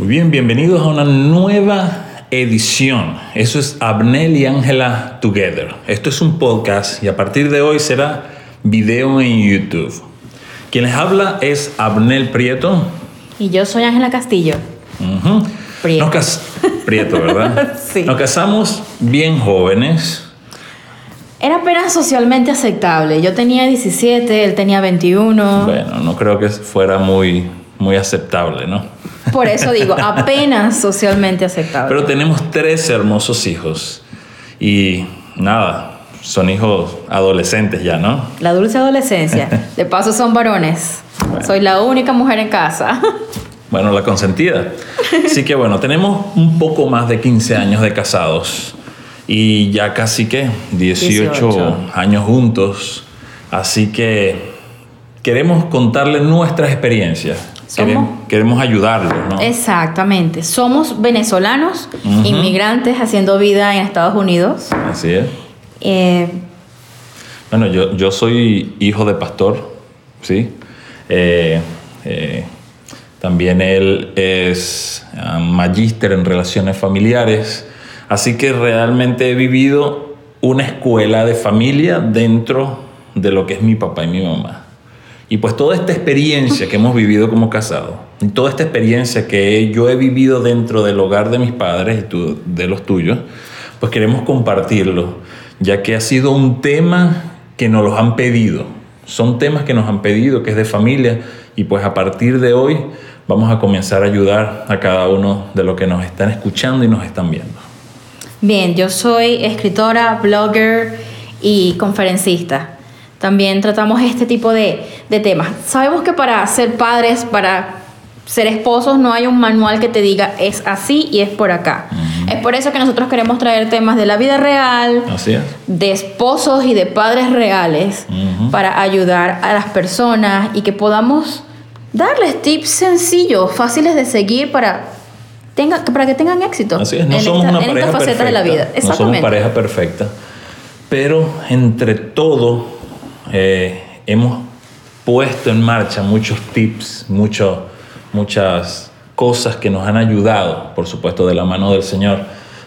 Muy bien, bienvenidos a una nueva edición. Eso es Abnel y Ángela Together. Esto es un podcast y a partir de hoy será video en YouTube. Quien les habla es Abnel Prieto. Y yo soy Ángela Castillo. Prieto. Nos cas- Prieto, ¿verdad? Sí. Nos casamos bien jóvenes. Era apenas socialmente aceptable. Yo tenía 17, él tenía 21. Bueno, no creo que fuera muy, muy aceptable, ¿no? Por eso digo, apenas socialmente aceptable. Pero tenemos tres hermosos hijos. Y nada, son hijos adolescentes ya, ¿no? La dulce adolescencia. De paso son varones. Bueno. Soy la única mujer en casa. Bueno, la consentida. Así que bueno, tenemos un poco más de 15 años de casados y ya casi que 18, 18. años juntos. Así que queremos contarles nuestras experiencias. Somos- Queremos, ayudarlos, ¿no? Exactamente. Somos venezolanos, inmigrantes haciendo vida en Estados Unidos. Así es. Eh, Bueno, yo, yo soy hijo de pastor, ¿sí? Eh, eh, también él es ah, magíster en relaciones familiares, así que realmente he vivido una escuela de familia dentro de lo que es mi papá y mi mamá. Y pues toda esta experiencia que hemos vivido como casados, y toda esta experiencia que yo he vivido dentro del hogar de mis padres y tú, de los tuyos, pues queremos compartirlo, ya que ha sido un tema que nos los han pedido. Son temas que nos han pedido, que es de familia, y pues a partir de hoy vamos a comenzar a ayudar a cada uno de los que nos están escuchando y nos están viendo. Bien, yo soy escritora, blogger y conferencista. También tratamos este tipo de, de temas. Sabemos que para ser padres, para ser esposos, no hay un manual que te diga es así y es por acá. Es por eso que nosotros queremos traer temas de la vida real, Así es. de esposos y de padres reales para ayudar a las personas y que podamos darles tips sencillos, fáciles de seguir para, tenga, para que tengan éxito. Así es, no en somos esta- una en pareja esta faceta de la vida. perfecta, no somos pareja perfecta, pero entre todo eh, hemos puesto en marcha muchos tips, mucho- muchas cosas que nos han ayudado, por supuesto de la mano del Señor,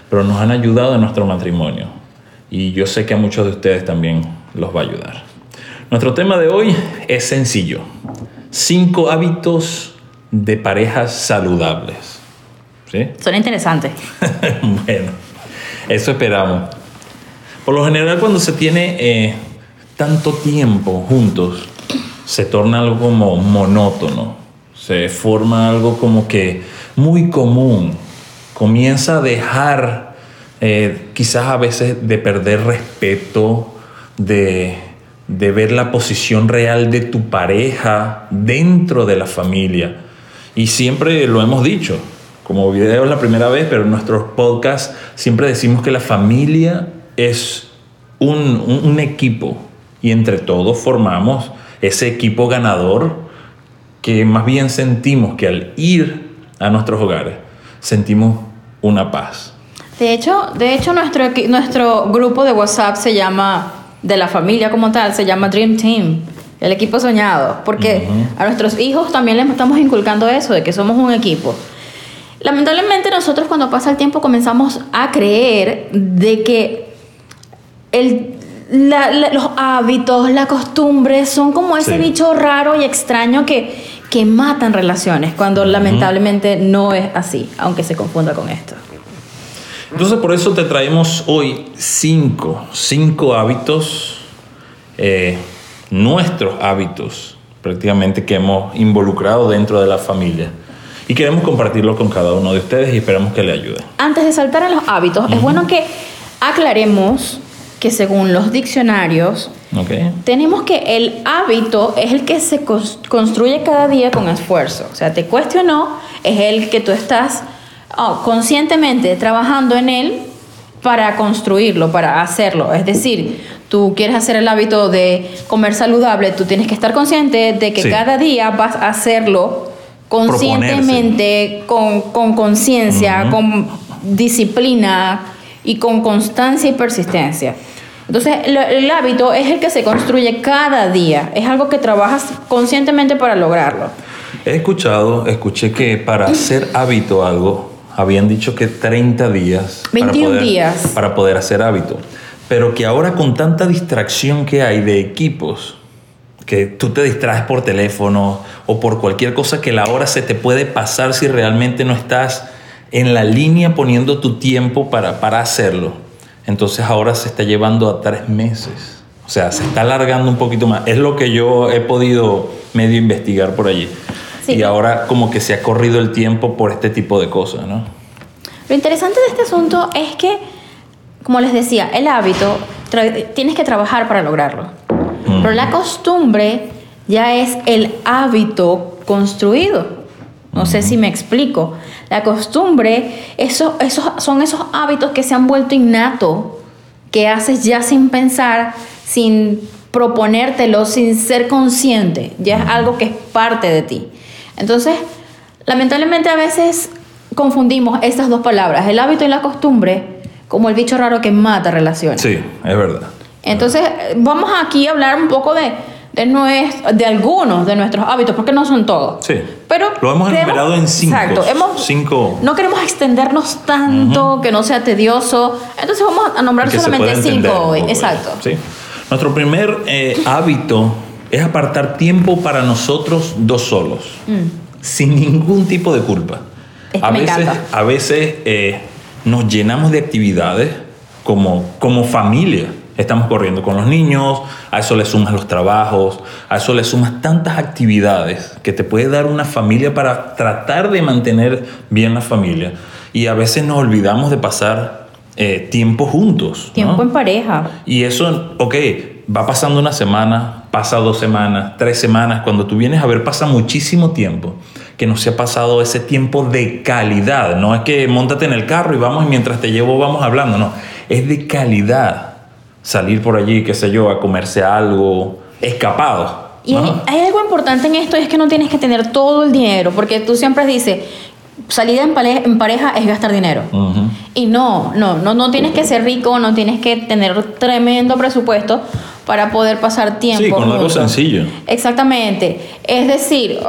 pero nos han ayudado en nuestro matrimonio. Y yo sé que a muchos de ustedes también los va a ayudar. Nuestro tema de hoy es sencillo. Cinco hábitos de parejas saludables. ¿Sí? Suena interesante. bueno, eso esperamos. Por lo general, cuando se tiene eh, tanto tiempo juntos, se torna algo como monótono. Se forma algo como que muy común. Comienza a dejar, eh, quizás a veces, de perder respeto, de, de ver la posición real de tu pareja dentro de la familia. Y siempre lo hemos dicho, como video es la primera vez, pero en nuestros podcasts siempre decimos que la familia es un, equipo y entre todos formamos ese equipo ganador que más bien sentimos que al ir a nuestros hogares sentimos una paz. De hecho, de hecho nuestro, nuestro grupo de WhatsApp se llama, de la familia como tal, se llama Dream Team, el equipo soñado, porque a nuestros hijos también les estamos inculcando eso, de que somos un equipo. Lamentablemente nosotros cuando pasa el tiempo comenzamos a creer de que el, la- la- los hábitos, las costumbres son como ese Sí. bicho raro y extraño que, que matan relaciones, cuando lamentablemente no es así, aunque se confunda con esto. Entonces por eso te traemos hoy cinco, cinco hábitos, eh, nuestros hábitos prácticamente que hemos involucrado dentro de la familia. Y queremos compartirlo con cada uno de ustedes y esperamos que le ayude. Antes de saltar a los hábitos, es bueno que aclaremos que según los diccionarios, tenemos que el hábito es el que se construye cada día con esfuerzo. O sea, te cueste o no, es el que tú estás oh, conscientemente trabajando en él para construirlo, para hacerlo. Es decir, tú quieres hacer el hábito de comer saludable, tú tienes que estar consciente de que Sí. cada día vas a hacerlo conscientemente, con con conciencia, con disciplina y con constancia y persistencia. Entonces, el, el hábito es el que se construye cada día, es algo que trabajas conscientemente para lograrlo. He escuchado, escuché que para hacer hábito algo, habían dicho que 30 días. 21 para poder, días. Para poder hacer hábito. Pero que ahora con tanta distracción que hay de equipos, que tú te distraes por teléfono o por cualquier cosa que la hora se te puede pasar si realmente no estás en la línea poniendo tu tiempo para, para hacerlo. Entonces ahora se está llevando a tres meses. O sea, se está alargando un poquito más. Es lo que yo he podido medio investigar por allí. Sí. Y ahora como que se ha corrido el tiempo por este tipo de cosas, ¿no? Lo interesante de este asunto es que, como les decía, el hábito tienes que trabajar para lograrlo. Pero la costumbre ya es el hábito construido. No sé si me explico. La costumbre, eso, esos, son esos hábitos que se han vuelto innatos, que haces ya sin pensar, sin proponértelo, sin ser consciente. Ya es algo que es parte de ti. Entonces, lamentablemente a veces confundimos estas dos palabras, el hábito y la costumbre, como el bicho raro que mata relaciones. Sí, es verdad. Entonces, vamos aquí a hablar un poco de, de, nues- de algunos de nuestros hábitos, porque no son todos. Sí. Pero Lo hemos enumerado en cinco. Exacto. Hemos, Cinco. No queremos extendernos tanto, que no sea tedioso. Entonces, vamos a nombrar solamente cinco hoy. Exacto. Sí. Nuestro primer eh, hábito es apartar tiempo para nosotros dos solos, sin ningún tipo de culpa. Mm. Este a me veces, a veces eh, nos llenamos de actividades como, como familia. Estamos corriendo con los niños, a eso le sumas los trabajos, a eso le sumas tantas actividades que te puede dar una familia para tratar de mantener bien la familia. Y a veces nos olvidamos de pasar eh, tiempo juntos. ¿no? Tiempo en pareja. Y eso, ok, va pasando una semana, pasa dos semanas, tres semanas. Cuando tú vienes a ver, pasa muchísimo tiempo que no se ha pasado ese tiempo de calidad. No es que montate en el carro y vamos y mientras te llevo vamos hablando. No, es de calidad. Salir por allí, qué sé yo, a comerse algo, escapado. Y hay, hay algo importante en esto, es que no tienes que tener todo el dinero, porque tú siempre dices, salida en, pareja es gastar dinero. Y no, no, no, no tienes que ser rico, no tienes que tener tremendo presupuesto para poder pasar tiempo. Sí, con algo sencillo. Exactamente. Es decir,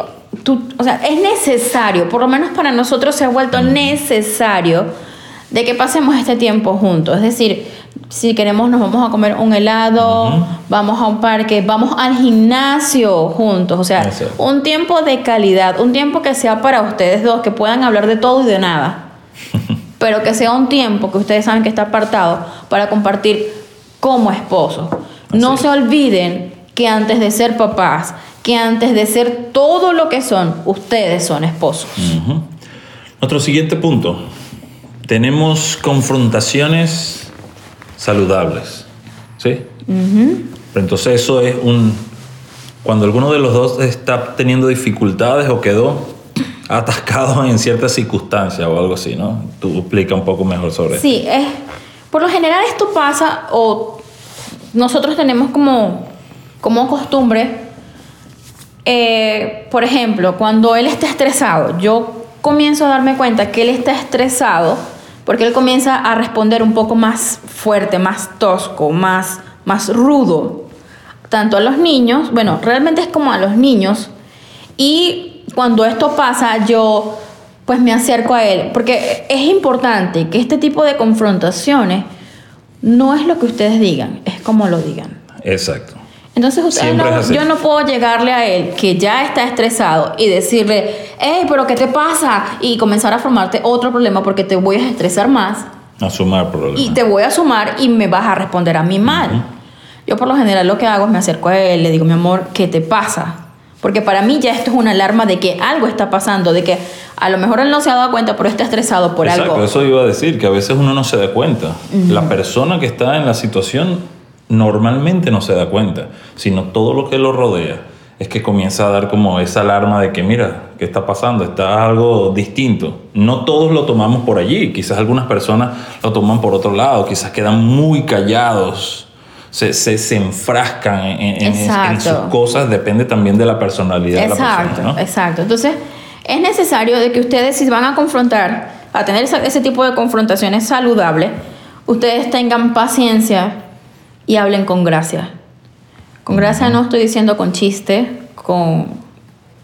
tú, o sea, es necesario, por lo menos para nosotros se ha vuelto necesario de que pasemos este tiempo juntos. Es decir, si queremos nos vamos a comer un helado, vamos a un parque, vamos al gimnasio juntos. O sea, un tiempo de calidad, un tiempo que sea para ustedes dos, que puedan hablar de todo y de nada. Pero que sea un tiempo que ustedes saben que está apartado para compartir como esposos. No se olviden que antes de ser papás, que antes de ser todo lo que son, ustedes son esposos. Nuestro siguiente punto. Tenemos confrontaciones saludables. ¿Sí? Pero entonces eso es un... Cuando alguno de los dos está teniendo dificultades o quedó atascado en ciertas circunstancias o algo así, ¿no? Tú explica un poco mejor sobre esto. Sí, es, por lo general esto pasa o nosotros tenemos como, como costumbre, eh, por ejemplo, cuando él está estresado, yo comienzo a darme cuenta que él está estresado porque él comienza a responder un poco más fuerte, más tosco, más, más rudo, tanto a los niños, bueno, realmente es como a los niños, y cuando esto pasa, yo pues me acerco a él, porque es importante que este tipo de confrontaciones no es lo que ustedes digan, es como lo digan. Exacto. Entonces Siempre no- yo no puedo llegarle a él que ya está estresado y decirle, hey, pero ¿qué te pasa? Y comenzar a formarte otro problema porque te voy a estresar más A sumar problemas. y te voy a sumar y me vas a responder a mí mal. Yo por lo general lo que hago es me acerco a él, le digo, mi amor, ¿qué te pasa? Porque para mí ya esto es una alarma de que algo está pasando, de que a lo mejor él no se ha dado cuenta, pero está estresado por Exacto, algo. eso iba a decir, que a veces uno no se da cuenta. La persona que está en la situación normalmente no se da cuenta, sino todo lo que lo rodea es que comienza a dar como esa alarma de que mira, ¿qué está pasando? Está algo distinto. No todos lo tomamos por allí, quizás algunas personas lo toman por otro lado, quizás quedan muy callados. Se, se, se enfrascan en, en- en- en Exacto. sus cosas, depende también de la personalidad de la Exacto, persona. ¿no? exacto. Entonces, es necesario de que ustedes, si van a confrontar, a tener esa- ese tipo de confrontaciones saludables, ustedes tengan paciencia y hablen con gracia. Con gracia no estoy diciendo con chiste, con,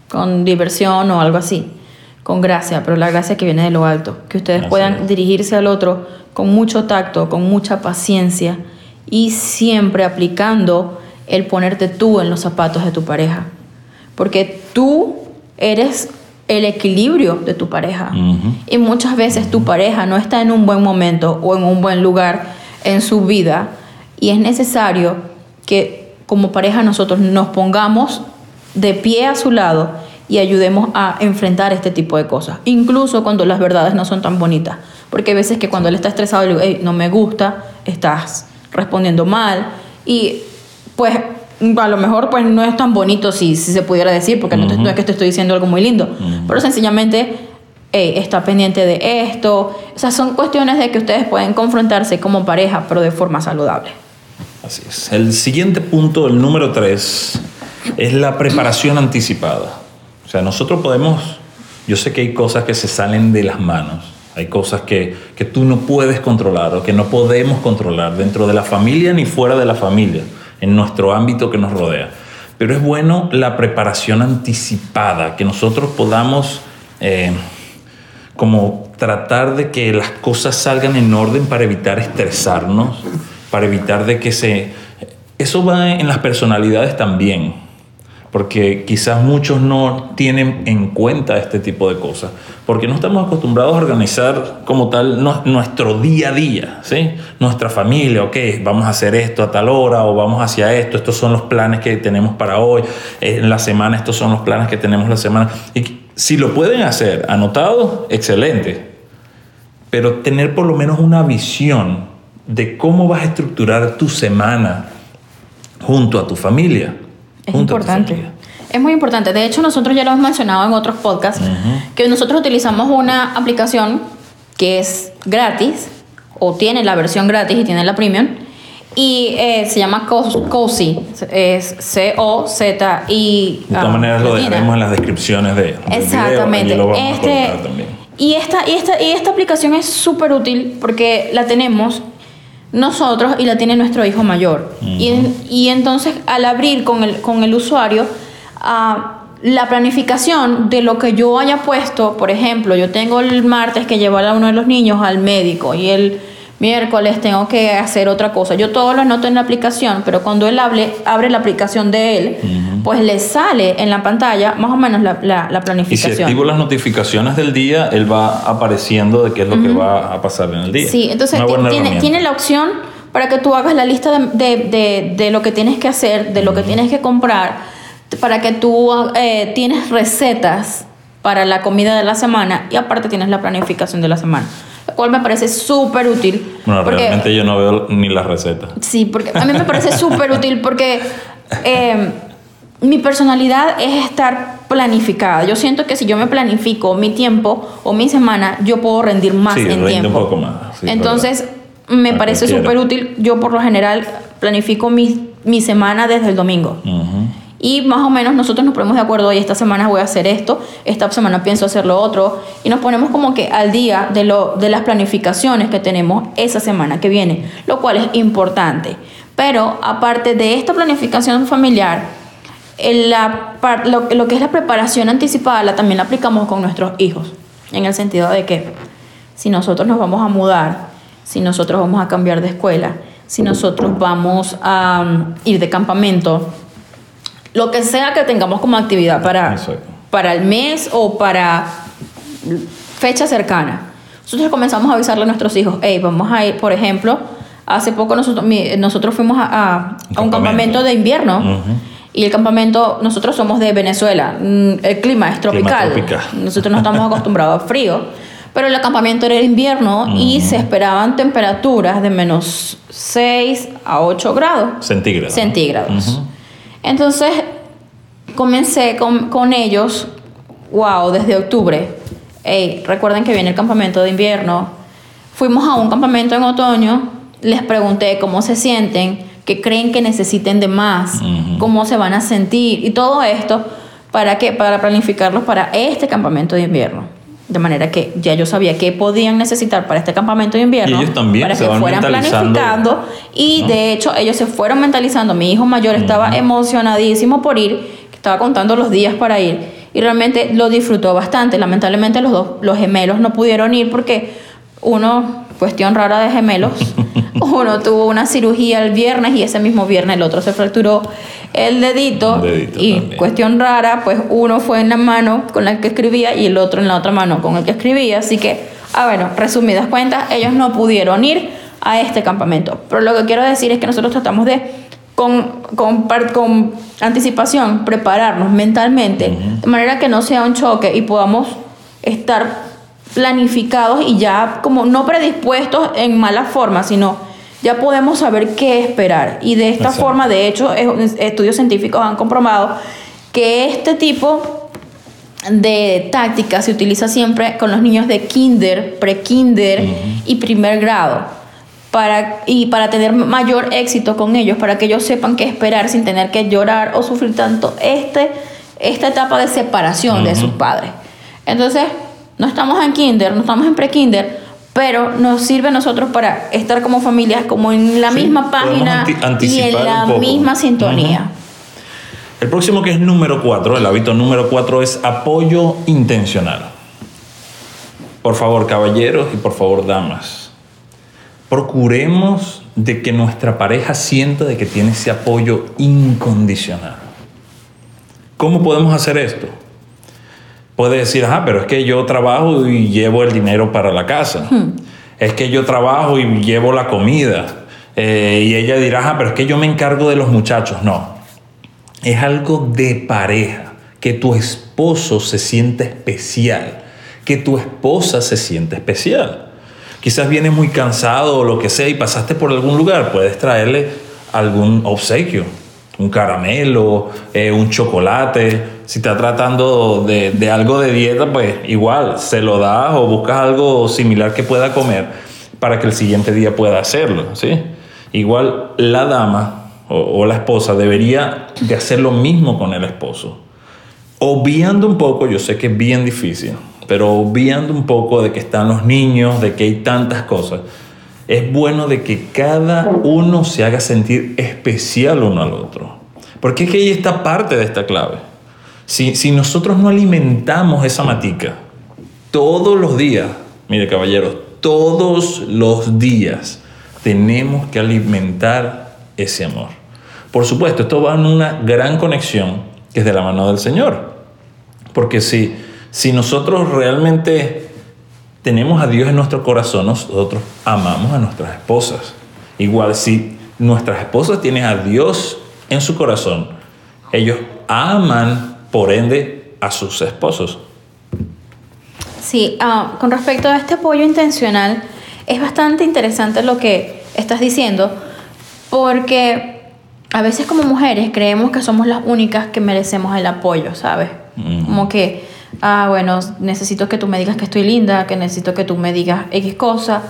con diversión o algo así, con gracia, pero la gracia que viene de lo alto, que ustedes Así puedan es. dirigirse al otro con mucho tacto, con mucha paciencia y siempre aplicando el ponerte tú en los zapatos de tu pareja, porque tú eres el equilibrio de tu pareja. Y muchas veces tu pareja no está en un buen momento o en un buen lugar en su vida y es necesario que como pareja nosotros nos pongamos de pie a su lado y ayudemos a enfrentar este tipo de cosas, incluso cuando las verdades no son tan bonitas, porque hay veces que cuando él está estresado le digo, "Ey, no me gusta, estás respondiendo mal y pues a lo mejor pues no es tan bonito si, si se pudiera decir, porque no, te- no es que te estoy diciendo algo muy lindo, pero sencillamente "Ey, está pendiente de esto. O sea, son cuestiones de que ustedes pueden confrontarse como pareja, pero de forma saludable. El siguiente punto, el número tres, es la preparación anticipada. O sea, nosotros podemos, yo sé que hay cosas que se salen de las manos, hay cosas que, que tú no puedes controlar o que no podemos controlar dentro de la familia ni fuera de la familia, en nuestro ámbito que nos rodea. Pero es bueno la preparación anticipada, que nosotros podamos... eh, como tratar de que las cosas salgan en orden para evitar estresarnos, para evitar de que se... Eso va en las personalidades también, porque quizás muchos no tienen en cuenta este tipo de cosas, porque no estamos acostumbrados a organizar como tal nuestro día a día, ¿sí? Nuestra familia, ok, vamos a hacer esto a tal hora o vamos hacia esto, estos son los planes que tenemos para hoy, en la semana estos son los planes que tenemos la semana. Y si lo pueden hacer anotado, excelente, pero tener por lo menos una visión de cómo vas a estructurar tu semana junto a tu familia. Es importante. Es muy importante. De hecho, nosotros ya lo hemos mencionado en otros podcasts, que nosotros utilizamos una aplicación que es gratis, o tiene la versión gratis y tiene la premium, y eh, se llama Cos- Cozy. Es C-O-Z-I. De todas maneras lo dejaremos en las descripciones de, Exactamente. video y lo vamos Este, a colocar también. y, esta, y, esta, y esta aplicación es súper útil porque la tenemos nosotros y la tiene nuestro hijo mayor. y, en- y entonces al abrir con el, con el usuario ah, la planificación de lo que yo haya puesto, por ejemplo, yo tengo el martes que llevar a uno de los niños al médico y el miércoles tengo que hacer otra cosa. Yo todo lo anoto en la aplicación, pero cuando él hable, abre la aplicación de él, pues le sale en la pantalla más o menos la, la- la Y si planificación. activo las notificaciones del día, él va apareciendo de qué es lo que va a pasar en el día. Sí, entonces buena tiene, tiene la opción para que tú hagas la lista de, de- de- de lo que tienes que hacer, de lo que tienes que comprar, para que tú eh, tienes recetas para la comida de la semana y aparte tienes la planificación de la semana, cual me parece súper útil. Bueno, porque- realmente yo no veo ni las recetas. Sí, porque a mí me parece súper útil porque eh, mi personalidad es estar planificada. Yo siento que si yo me planifico mi tiempo o mi semana, yo puedo rendir más Sí, en tiempo. un poco más, sí, Entonces, me parece súper útil. Yo por lo general planifico mi, mi semana desde el domingo. Ujú. Y más o menos nosotros nos ponemos de acuerdo, hoy esta semana voy a hacer esto, esta semana pienso hacer lo otro, y nos ponemos como que al día de, lo, de las planificaciones que tenemos esa semana que viene, lo cual es importante. Pero aparte de esta planificación familiar, la, lo, lo que es la preparación anticipada la, también la aplicamos con nuestros hijos, en el sentido de que si nosotros nos vamos a mudar, si nosotros vamos a cambiar de escuela, si nosotros vamos a um, ir de campamento, lo que sea que tengamos como actividad para, Exacto. para el mes o para fecha cercana. Nosotros comenzamos a avisarle a nuestros hijos, hey, vamos a ir, por ejemplo, hace poco nosotros, nosotros fuimos a, a- a un campamento. de invierno y el campamento, nosotros somos de Venezuela, mm, el clima es tropical, nosotros no estamos acostumbrados a frío, pero el campamento era invierno y se esperaban temperaturas de menos 6 a 8 grados Centígrados. centígrados. Entonces comencé con, con ellos, wow, desde octubre. Ey, recuerden que viene el campamento de invierno. Fuimos a un campamento en otoño, les pregunté cómo se sienten, qué creen que necesiten de más, Ujú. cómo se van a sentir y todo esto para qué? Para planificarlos para este campamento de invierno. De manera que ya yo sabía qué podían necesitar para este campamento de invierno. Y ellos también para se que van fueran planificando y ¿no? de hecho ellos se fueron mentalizando. Mi hijo mayor estaba emocionadísimo por ir, que estaba contando los días para ir. y realmente lo disfrutó bastante. Lamentablemente los dos, los gemelos no pudieron ir porque uno, cuestión rara de gemelos, uno tuvo una cirugía el viernes y ese mismo viernes el otro se fracturó el dedito, dedito y también. cuestión rara, pues uno fue en la mano con la que escribía y el otro en la otra mano con el que escribía, así que, ah bueno, resumidas cuentas, ellos no pudieron ir a este campamento. Pero lo que quiero decir es que nosotros tratamos de con, con, anticipación prepararnos mentalmente de manera que no sea un choque y podamos estar planificados y ya como no predispuestos en mala forma, sino ya podemos saber qué esperar. Y de esta Exacto. forma, de hecho, es- estudios científicos han comprobado que este tipo de táctica se utiliza siempre con los niños de kinder, pre-kinder y primer grado. Para, y para tener mayor éxito con ellos, para que ellos sepan qué esperar sin tener que llorar o sufrir tanto este, esta etapa de separación de sus padres. Entonces, no estamos en kinder, no estamos en pre-kinder, pero nos sirve a nosotros para estar como familias, como en la Sí, misma página anti- y en la misma sintonía. El próximo que es número 4, el hábito número 4 es apoyo intencional. Por favor, caballeros y por favor, damas, procuremos de que nuestra pareja sienta de que tiene ese apoyo incondicional. ¿Cómo podemos hacer esto? Puede decir, ah, pero es que yo trabajo y llevo el dinero para la casa. Es que yo trabajo y llevo la comida. Eh, y ella dirá, ah, pero es que yo me encargo de los muchachos. No, es algo de pareja, que tu esposo se siente especial, que tu esposa se siente especial. Quizás vienes muy cansado o lo que sea y pasaste por algún lugar, puedes traerle algún obsequio, un caramelo, eh, un chocolate. Si está tratando de, de algo de dieta, pues igual se lo das o buscas algo similar que pueda comer para que el siguiente día pueda hacerlo, ¿sí? Igual la dama o, o la esposa debería de hacer lo mismo con el esposo. Obviando un poco, yo sé que es bien difícil, pero obviando un poco de que están los niños, de que hay tantas cosas, es bueno de que cada uno se haga sentir especial uno al otro. Porque es que ahí está parte de esta clave. Si, si nosotros no alimentamos esa matica todos los días, mire caballeros, todos los días tenemos que alimentar ese amor. Por supuesto, esto va en una gran conexión que es de la mano del Señor. Porque si, si nosotros realmente tenemos a Dios en nuestro corazón, nosotros amamos a nuestras esposas. Igual si nuestras esposas tienen a Dios en su corazón, ellos aman, por ende, a sus esposos. Sí, ah, con respecto a este apoyo intencional, es bastante interesante lo que estás diciendo, porque a veces como mujeres creemos que somos las únicas que merecemos el apoyo, ¿sabes? Como que, ah, bueno, necesito que tú me digas que estoy linda, que necesito que tú me digas X cosa,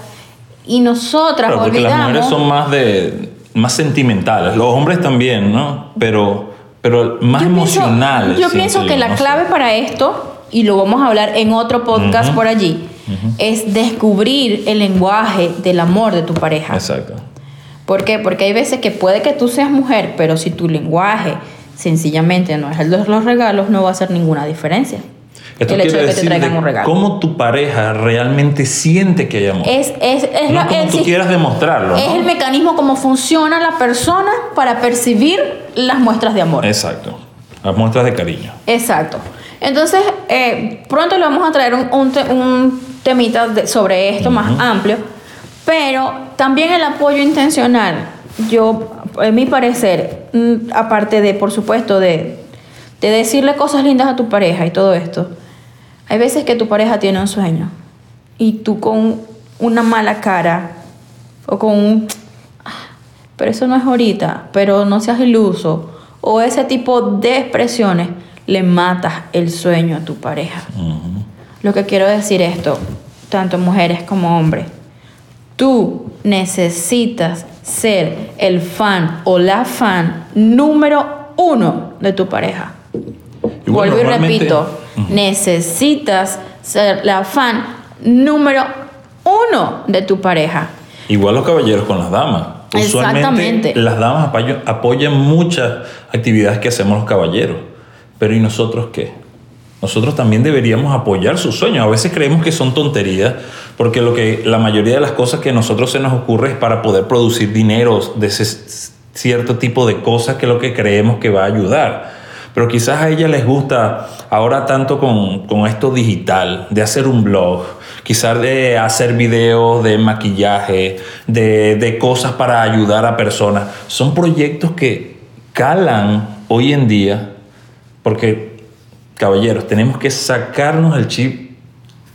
y nosotras Claro, porque las mujeres olvidamos... son más de más sentimentales, los hombres también, ¿no? Pero, pero más Yo pienso- emocionales. Yo pienso que yo, la no sé. clave para esto, y lo vamos a hablar en otro podcast por allí, es descubrir el lenguaje del amor de tu pareja. Exacto. ¿Por qué? Porque hay veces que puede que tú seas mujer, pero si tu lenguaje sencillamente no es el de los regalos, no va a hacer ninguna diferencia. Esto el hecho de que te traigan un regalo. cómo tu pareja realmente siente que hay amor. Es, es, es, no como el tú quieras demostrarlo. es ¿no? el mecanismo como funciona la persona para percibir las muestras de amor. Exacto. Las muestras de cariño. Exacto. Entonces, eh, pronto le vamos a traer un, un te- un temita de- sobre esto más amplio, pero también el apoyo intencional. Yo, en mi parecer, mm, aparte de, por supuesto, de, de decirle cosas lindas a tu pareja y todo esto, hay veces que tu pareja tiene un sueño y tú con una mala cara o con un "Ah, pero eso no es ahorita, pero no seas iluso, o ese tipo de expresiones, le matas el sueño a tu pareja. Lo que quiero decir esto, tanto mujeres como hombres, tú necesitas ser el fan o la fan número uno de tu pareja. Vuelvo y repito, necesitas ser la fan número uno de tu pareja. Igual los caballeros con las damas. Usualmente Exactamente. las damas apoyan muchas actividades que hacemos los caballeros. Pero ¿y nosotros qué? nosotros también deberíamos apoyar sus sueños. A veces creemos que son tonterías, porque lo que la mayoría de las cosas que a nosotros se nos ocurre es para poder producir dinero de ese cierto tipo de cosas que es lo que creemos que va a ayudar. Pero quizás a ella les gusta ahora tanto con, con esto digital, de hacer un blog, quizás de hacer videos de maquillaje, de, de cosas para ayudar a personas. Son proyectos que calan hoy en día, porque caballeros, tenemos que sacarnos el chip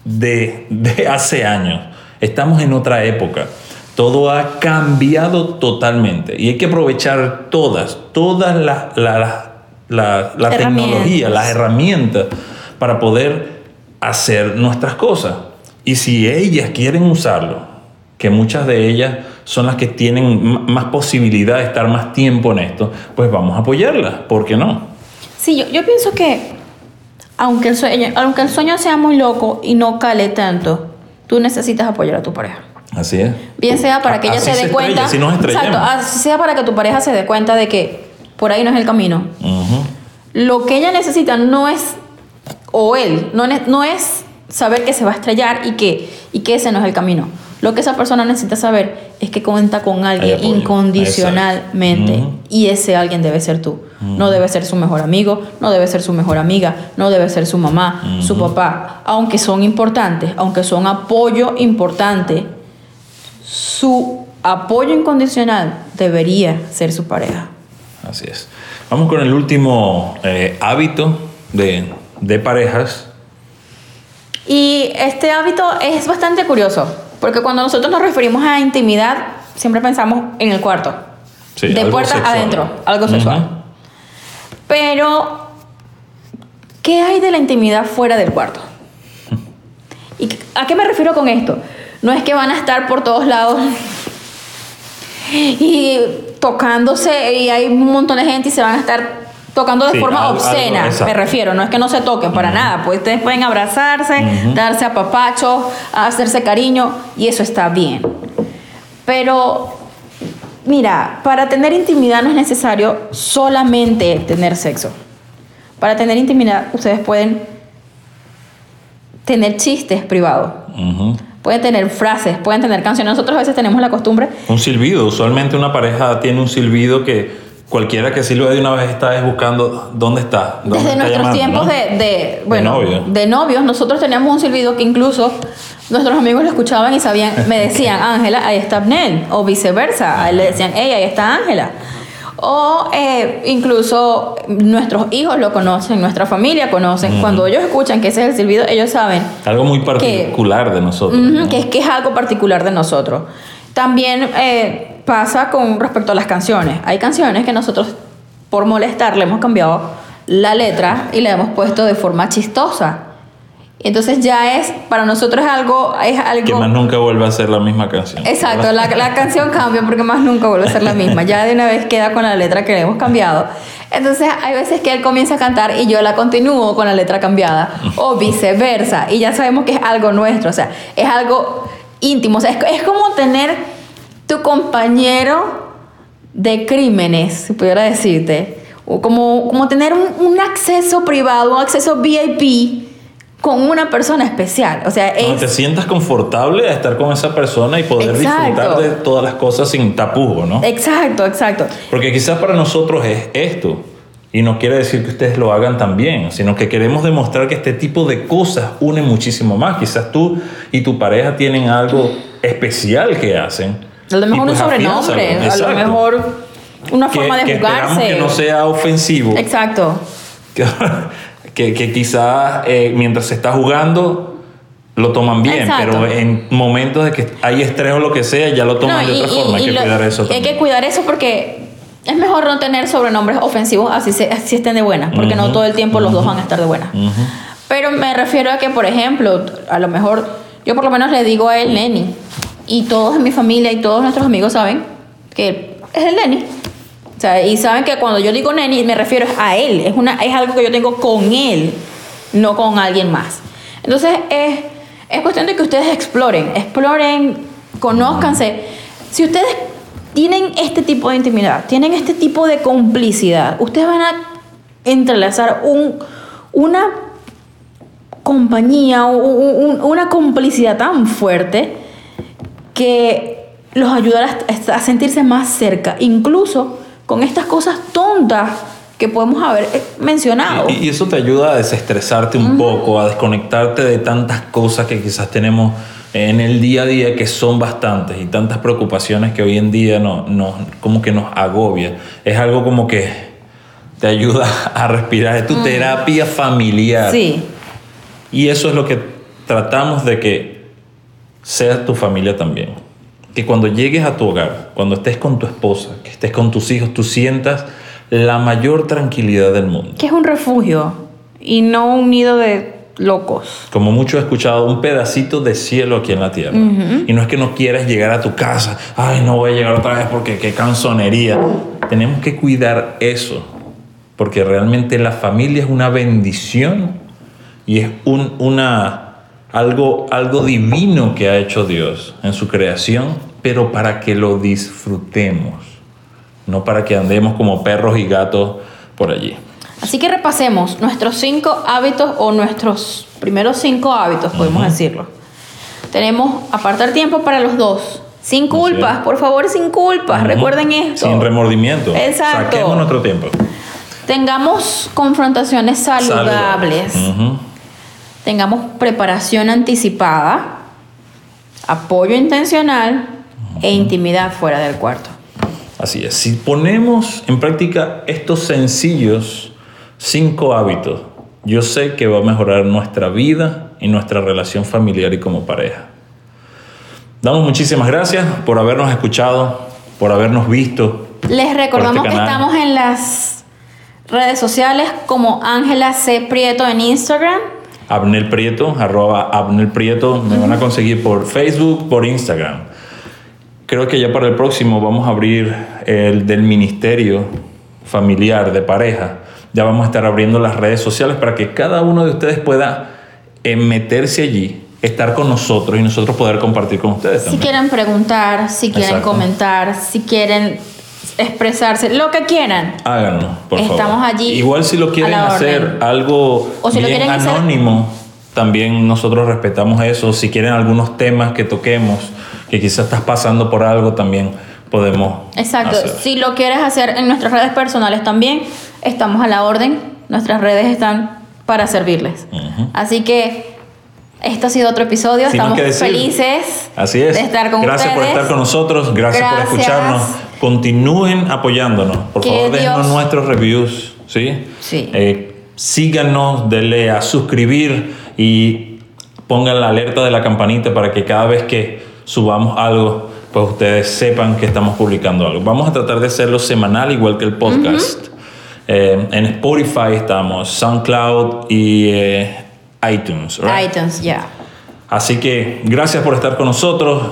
de, de hace años. Estamos en otra época. Todo ha cambiado totalmente y hay que aprovechar todas, todas las, la, la, la tecnología, las herramientas para poder hacer nuestras cosas. Y si ellas quieren usarlo, que muchas de ellas son las que tienen más posibilidad de estar más tiempo en esto, pues vamos a apoyarlas, ¿por qué no? Sí, yo, yo pienso que aunque el, sueño, aunque el sueño sea muy loco y no cale tanto, tú necesitas apoyar a tu pareja. Así es. Bien sea para que ella se se dé estrella, cuenta. si exacto, así sea para que tu pareja se dé cuenta de que por ahí no es el camino. Lo que ella necesita no es, o él, no, no es saber que se va a estrellar y que, y que ese no es el camino. Lo que esa persona necesita saber es que cuenta con alguien incondicionalmente. Y ese alguien debe ser tú. No debe ser su mejor amigo, no debe ser su mejor amiga, no debe ser su mamá, su papá. Aunque son importantes, aunque son apoyo importante, su apoyo incondicional debería ser su pareja. Así es. Vamos con el último eh, hábito de, de parejas. Y este hábito es bastante curioso, porque cuando nosotros nos referimos a intimidad, siempre pensamos en el cuarto. Sí, de puerta sexual. adentro, algo sexual. Pero, ¿qué hay de la intimidad fuera del cuarto? ¿Y a qué me refiero con esto? No es que van a estar por todos lados y tocándose y hay un montón de gente y se van a estar tocando de Sí, forma algo- obscena, me refiero, no es que no se toquen para nada, pues ustedes pueden abrazarse, darse a papacho, hacerse cariño y eso está bien. Pero mira, para tener intimidad no es necesario solamente tener sexo. Para tener intimidad ustedes pueden tener chistes privados, Ujú. Pueden tener frases, pueden tener canciones. Nosotros a veces tenemos la costumbre Un silbido. Usualmente una pareja tiene un silbido que cualquiera que silba de una vez está es buscando dónde está. dónde Desde está nuestros llamando, tiempos ¿no? de, de, bueno, novio. de novios, nosotros teníamos un silbido que incluso nuestros amigos lo escuchaban y sabían, me decían, Ángela, ahí está Abnel, o viceversa, a él le decían, hey, ahí está Ángela. O eh, incluso nuestros hijos lo conocen, nuestra familia conocen. Cuando ellos escuchan que ese es el silbido, ellos saben Algo muy particular de nosotros. Que, es, que es algo particular de nosotros. También eh, pasa con respecto a las canciones. Hay canciones que nosotros, por molestar, le hemos cambiado la letra y le hemos puesto de forma chistosa. Entonces ya es, para nosotros es algo, es algo... Que más nunca vuelve a ser la misma canción. Exacto, la, la canción cambia porque más nunca vuelve a ser la misma. Ya de una vez queda con la letra que le hemos cambiado. Entonces hay veces que él comienza a cantar y yo la continúo con la letra cambiada o viceversa. Y ya sabemos que es algo nuestro, o sea, es algo íntimo. O sea, es, es como tener tu compañero de crímenes, si pudiera decirte. O como, como tener un, un acceso privado, un acceso VIP con una persona especial. O sea, es... te sientas confortable a estar con esa persona y poder Exacto. disfrutar de todas las cosas sin tapujos, ¿no? Exacto, exacto. Porque quizás para nosotros es esto. Y no quiere decir que ustedes lo hagan también, sino que queremos demostrar que este tipo de cosas une muchísimo más. Quizás tú y tu pareja tienen algo especial que hacen. A lo mejor pues un sobrenombre, a lo mejor una que, forma de que esperamos jugarse. que no sea ofensivo. Exacto. que, quizás eh, mientras se está jugando lo toman bien, Exacto. pero en momentos de que hay estrés o lo que sea, ya lo toman No, de otra y- forma. y hay que lo- cuidar eso Hay también. que cuidar eso porque es mejor no tener sobrenombres ofensivos así, se, así estén de buenas, porque no todo el tiempo los dos van a estar de buenas. Ujú. Pero me refiero a que, por ejemplo, a lo mejor yo por lo menos le digo a él Neni. Y todos en mi familia y todos nuestros amigos saben que es el Neni. Y saben que cuando yo digo Neni me refiero a él. Es, una, es algo que yo tengo con él, no con alguien más. Entonces es, es cuestión de que ustedes exploren, exploren, conózcanse. Si ustedes tienen este tipo de intimidad, tienen este tipo de complicidad, ustedes van a entrelazar un, una compañía, un- una complicidad tan fuerte que los ayudará a sentirse más cerca, incluso con estas cosas tontas que podemos haber eh, mencionado. Y, y eso te ayuda a desestresarte un poco, a desconectarte de tantas cosas que quizás tenemos en el día a día, que son bastantes, y tantas preocupaciones que hoy en día no, no- como que nos agobia. Es algo como que te ayuda a respirar, es tu terapia familiar. Sí, Y eso es lo que tratamos de que sea tu familia también. Que cuando llegues a tu hogar, cuando estés con tu esposa, que estés con tus hijos, tú sientas la mayor tranquilidad del mundo. que es un refugio y no un nido de locos. Como mucho he escuchado, un pedacito de cielo aquí en la tierra. Y no es que no quieras llegar a tu casa, ay, no voy a llegar otra vez porque qué canzonería. Tenemos que cuidar eso, porque realmente la familia es una bendición y es un, una, algo, algo divino que ha hecho Dios en su creación, pero para que lo disfrutemos, no para que andemos como perros y gatos por allí. Así que repasemos nuestros cinco hábitos o nuestros primeros cinco hábitos, podemos decirlo. Tenemos apartar tiempo para los dos. Sin culpas, es. por favor, sin culpas. Ujú. Recuerden esto. Sin remordimiento. Exacto. Saquemos nuestro tiempo. Tengamos confrontaciones saludables. Ujú. Tengamos preparación anticipada, apoyo intencional e intimidad fuera del cuarto. Así es. Si ponemos en práctica estos sencillos cinco hábitos, yo sé que va a mejorar nuestra vida y nuestra relación familiar y como pareja. Damos muchísimas gracias por habernos escuchado, por habernos visto. Les recordamos este que canal. estamos en las redes sociales como Ángela C. Prieto en Instagram. Abnel Prieto, arroba Abnel Prieto, me van a conseguir por Facebook, por Instagram. Creo que ya para el próximo vamos a abrir el del Ministerio Familiar de Pareja. Ya vamos a estar abriendo las redes sociales para que cada uno de ustedes pueda eh, meterse allí, estar con nosotros y nosotros poder compartir con ustedes Si también. quieren preguntar, si quieren Exacto. comentar, si quieren expresarse, lo que quieran. Háganlo, por favor. Estamos allí Igual si lo quieren hacer algo O si lo bien quieren hacer- anónimo, también nosotros respetamos eso. Si quieren algunos temas que toquemos, que quizás estás pasando por algo, también podemos Exacto. hacer. Si lo quieres hacer en nuestras redes personales también, estamos a la orden. Nuestras redes están para servirles. Así que este ha sido otro episodio. Sin estamos felices Así es. de estar con gracias ustedes. por estar con nosotros, gracias, Gracias. por escucharnos. Continúen apoyándonos. Por Que favor, déjenos Dios- nuestros reviews. ¿sí? Sí. Eh, síganos, denle a suscribir y pongan la alerta de la campanita para que cada vez que subamos algo, pues ustedes sepan que estamos publicando algo. Vamos a tratar de hacerlo semanal, igual que el podcast. Eh, en Spotify estamos, SoundCloud y eh, iTunes. right? iTunes, ya. Así que gracias por estar con nosotros.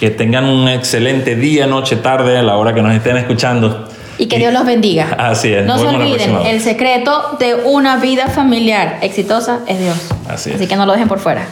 Que tengan un excelente día, noche, tarde, a la hora que nos estén escuchando. Y que Dios los bendiga. Así es. No se olviden, el secreto de una vida familiar exitosa es Dios. Así es. Así que no lo dejen por fuera.